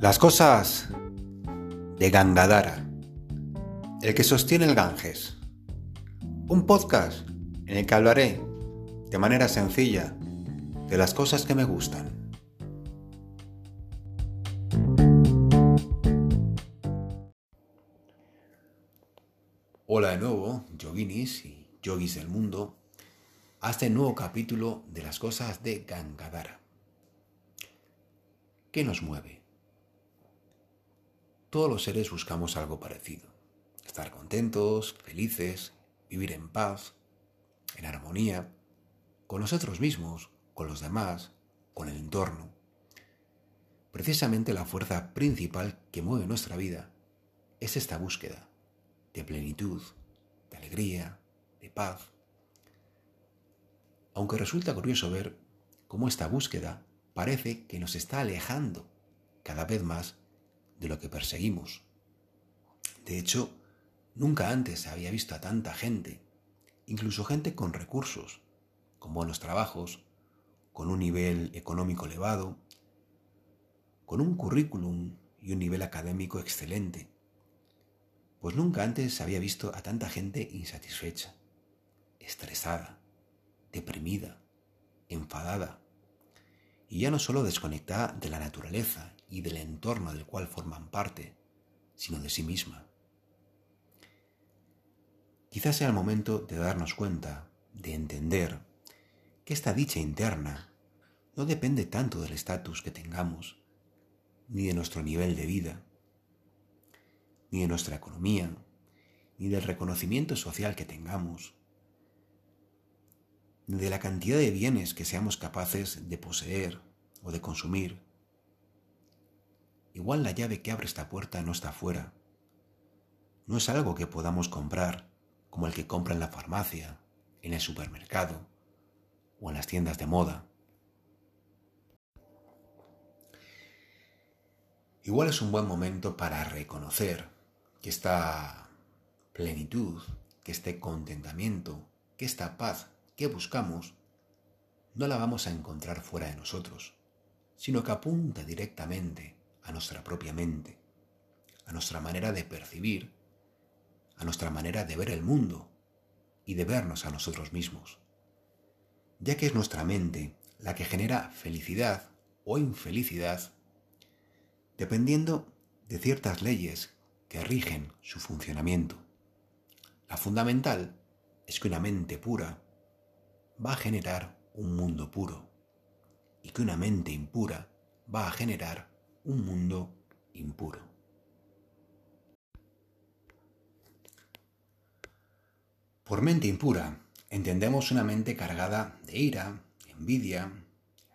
Las cosas de Gangadara, el que sostiene el Ganges. Un podcast en el que hablaré de manera sencilla de las cosas que me gustan. Hola de nuevo, yoginis y yogis del mundo, a este nuevo capítulo de las cosas de Gangadara. ¿Qué nos mueve? Todos los seres buscamos algo parecido. Estar contentos, felices, vivir en paz, en armonía, con nosotros mismos, con los demás, con el entorno. Precisamente la fuerza principal que mueve nuestra vida es esta búsqueda de plenitud, de alegría, de paz. Aunque resulta curioso ver cómo esta búsqueda parece que nos está alejando cada vez más de lo que perseguimos. De hecho, nunca antes se había visto a tanta gente, incluso gente con recursos, con buenos trabajos, con un nivel económico elevado, con un currículum y un nivel académico excelente. Pues nunca antes se había visto a tanta gente insatisfecha, estresada, deprimida, enfadada, y ya no solo desconectada de la naturaleza y del entorno del cual forman parte, sino de sí misma. Quizás sea el momento de darnos cuenta, de entender, que esta dicha interna no depende tanto del estatus que tengamos, ni de nuestro nivel de vida, ni de nuestra economía, ni del reconocimiento social que tengamos, de la cantidad de bienes que seamos capaces de poseer o de consumir. Igual la llave que abre esta puerta no está fuera. No es algo que podamos comprar como el que compra en la farmacia, en el supermercado o en las tiendas de moda. Igual es un buen momento para reconocer que esta plenitud, que este contentamiento, que esta paz que buscamos, no la vamos a encontrar fuera de nosotros, sino que apunta directamente a nuestra propia mente, a nuestra manera de percibir, a nuestra manera de ver el mundo y de vernos a nosotros mismos, ya que es nuestra mente la que genera felicidad o infelicidad dependiendo de ciertas leyes que rigen su funcionamiento. La fundamental es que una mente pura va a generar un mundo puro y que una mente impura va a generar un mundo impuro. Por mente impura entendemos una mente cargada de ira, envidia,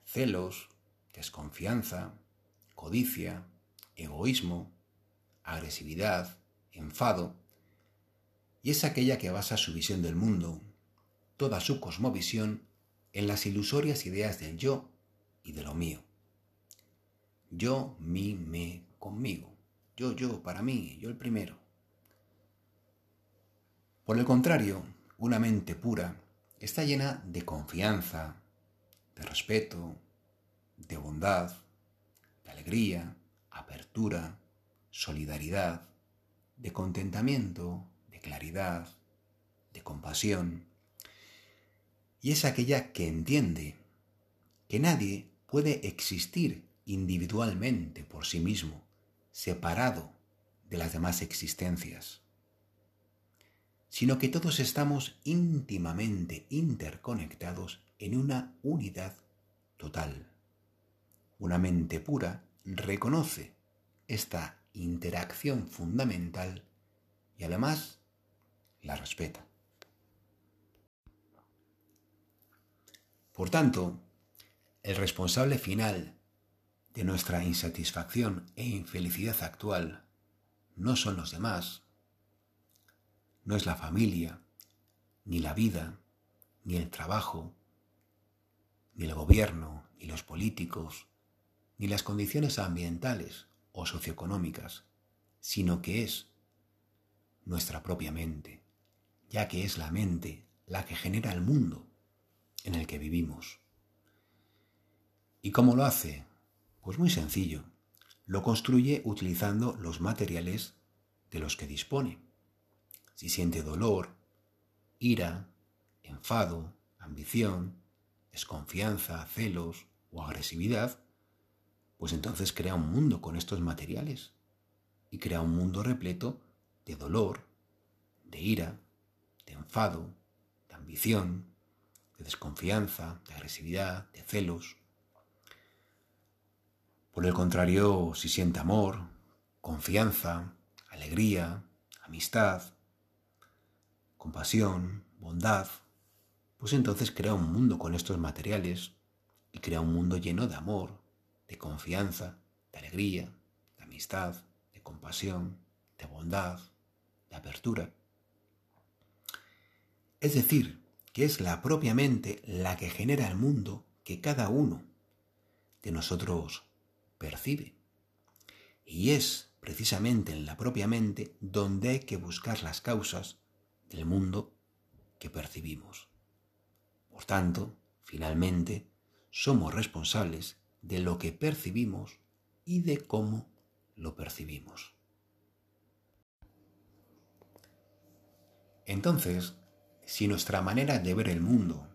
celos, desconfianza, codicia, egoísmo, agresividad, enfado, y es aquella que basa su visión del mundo toda su cosmovisión en las ilusorias ideas del yo y de lo mío. Yo, mi, me, conmigo. Yo, yo, para mí, yo el primero. Por el contrario, una mente pura está llena de confianza, de respeto, de bondad, de alegría, apertura, solidaridad, de contentamiento, de claridad, de compasión, y es aquella que entiende que nadie puede existir individualmente por sí mismo, separado de las demás existencias, sino que todos estamos íntimamente interconectados en una unidad total. Una mente pura reconoce esta interacción fundamental y además la respeta. Por tanto, el responsable final de nuestra insatisfacción e infelicidad actual no son los demás, no es la familia, ni la vida, ni el trabajo, ni el gobierno, ni los políticos, ni las condiciones ambientales o socioeconómicas, sino que es nuestra propia mente, ya que es la mente la que genera el mundo en el que vivimos. ¿Y cómo lo hace? Pues muy sencillo, lo construye utilizando los materiales de los que dispone. Si siente dolor, ira, enfado, ambición, desconfianza, celos o agresividad, pues entonces crea un mundo con estos materiales y crea un mundo repleto de dolor, de ira, de enfado, de ambición, de desconfianza, de agresividad, de celos. Por el contrario, si siente amor, confianza, alegría, amistad, compasión, bondad, pues entonces crea un mundo con estos materiales y crea un mundo lleno de amor, de confianza, de alegría, de amistad, de compasión, de bondad, de apertura. Es decir, que es la propia mente la que genera el mundo que cada uno de nosotros percibe. Y es precisamente en la propia mente donde hay que buscar las causas del mundo que percibimos. Por tanto, finalmente, somos responsables de lo que percibimos y de cómo lo percibimos. Entonces, si nuestra manera de ver el mundo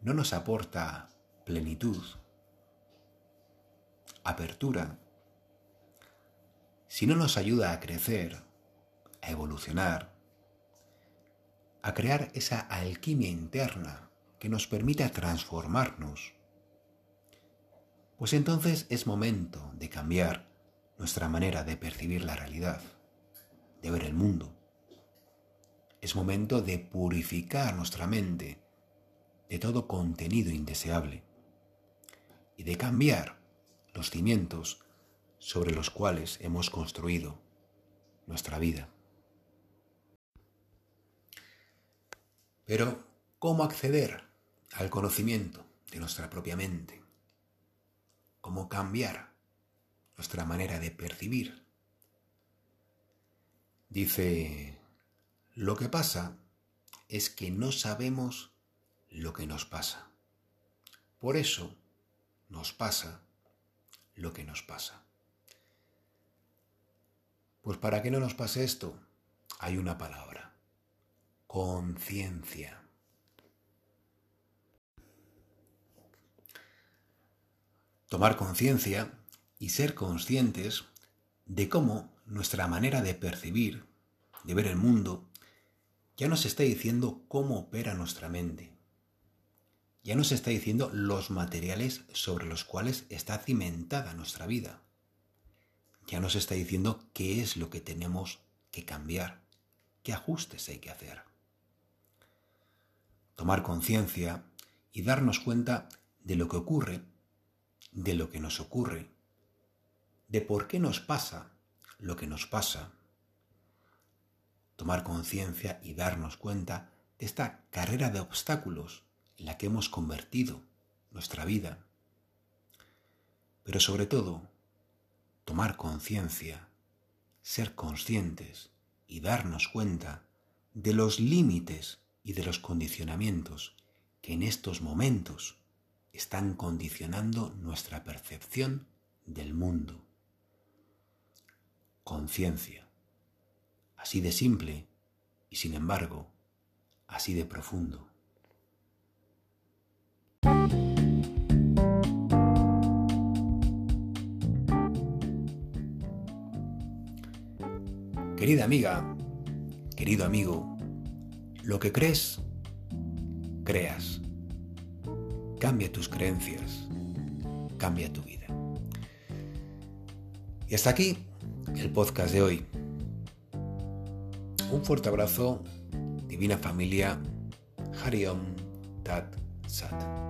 no nos aporta plenitud, apertura, si no nos ayuda a crecer, a evolucionar, a crear esa alquimia interna que nos permita transformarnos, pues entonces es momento de cambiar nuestra manera de percibir la realidad, de ver el mundo. Es momento de purificar nuestra mente de todo contenido indeseable y de cambiar los cimientos sobre los cuales hemos construido nuestra vida. Pero, ¿cómo acceder al conocimiento de nuestra propia mente? cómo cambiar nuestra manera de percibir. Dice, lo que pasa es que no sabemos lo que nos pasa. Por eso nos pasa lo que nos pasa. Pues para que no nos pase esto, hay una palabra, conciencia. tomar conciencia y ser conscientes de cómo nuestra manera de percibir, de ver el mundo, ya nos está diciendo cómo opera nuestra mente. Ya nos está diciendo los materiales sobre los cuales está cimentada nuestra vida. Ya nos está diciendo qué es lo que tenemos que cambiar, qué ajustes hay que hacer. Tomar conciencia y darnos cuenta de lo que ocurre de lo que nos ocurre, de por qué nos pasa lo que nos pasa, tomar conciencia y darnos cuenta de esta carrera de obstáculos la que hemos convertido nuestra vida, pero sobre todo tomar conciencia, ser conscientes y darnos cuenta de los límites y de los condicionamientos que en estos momentos están condicionando nuestra percepción del mundo. Conciencia. Así de simple y sin embargo, así de profundo. Querida amiga, querido amigo, lo que crees, creas. Cambia tus creencias, cambia tu vida. Y hasta aquí el podcast de hoy. Un fuerte abrazo, divina familia, Hariom Tat Sat.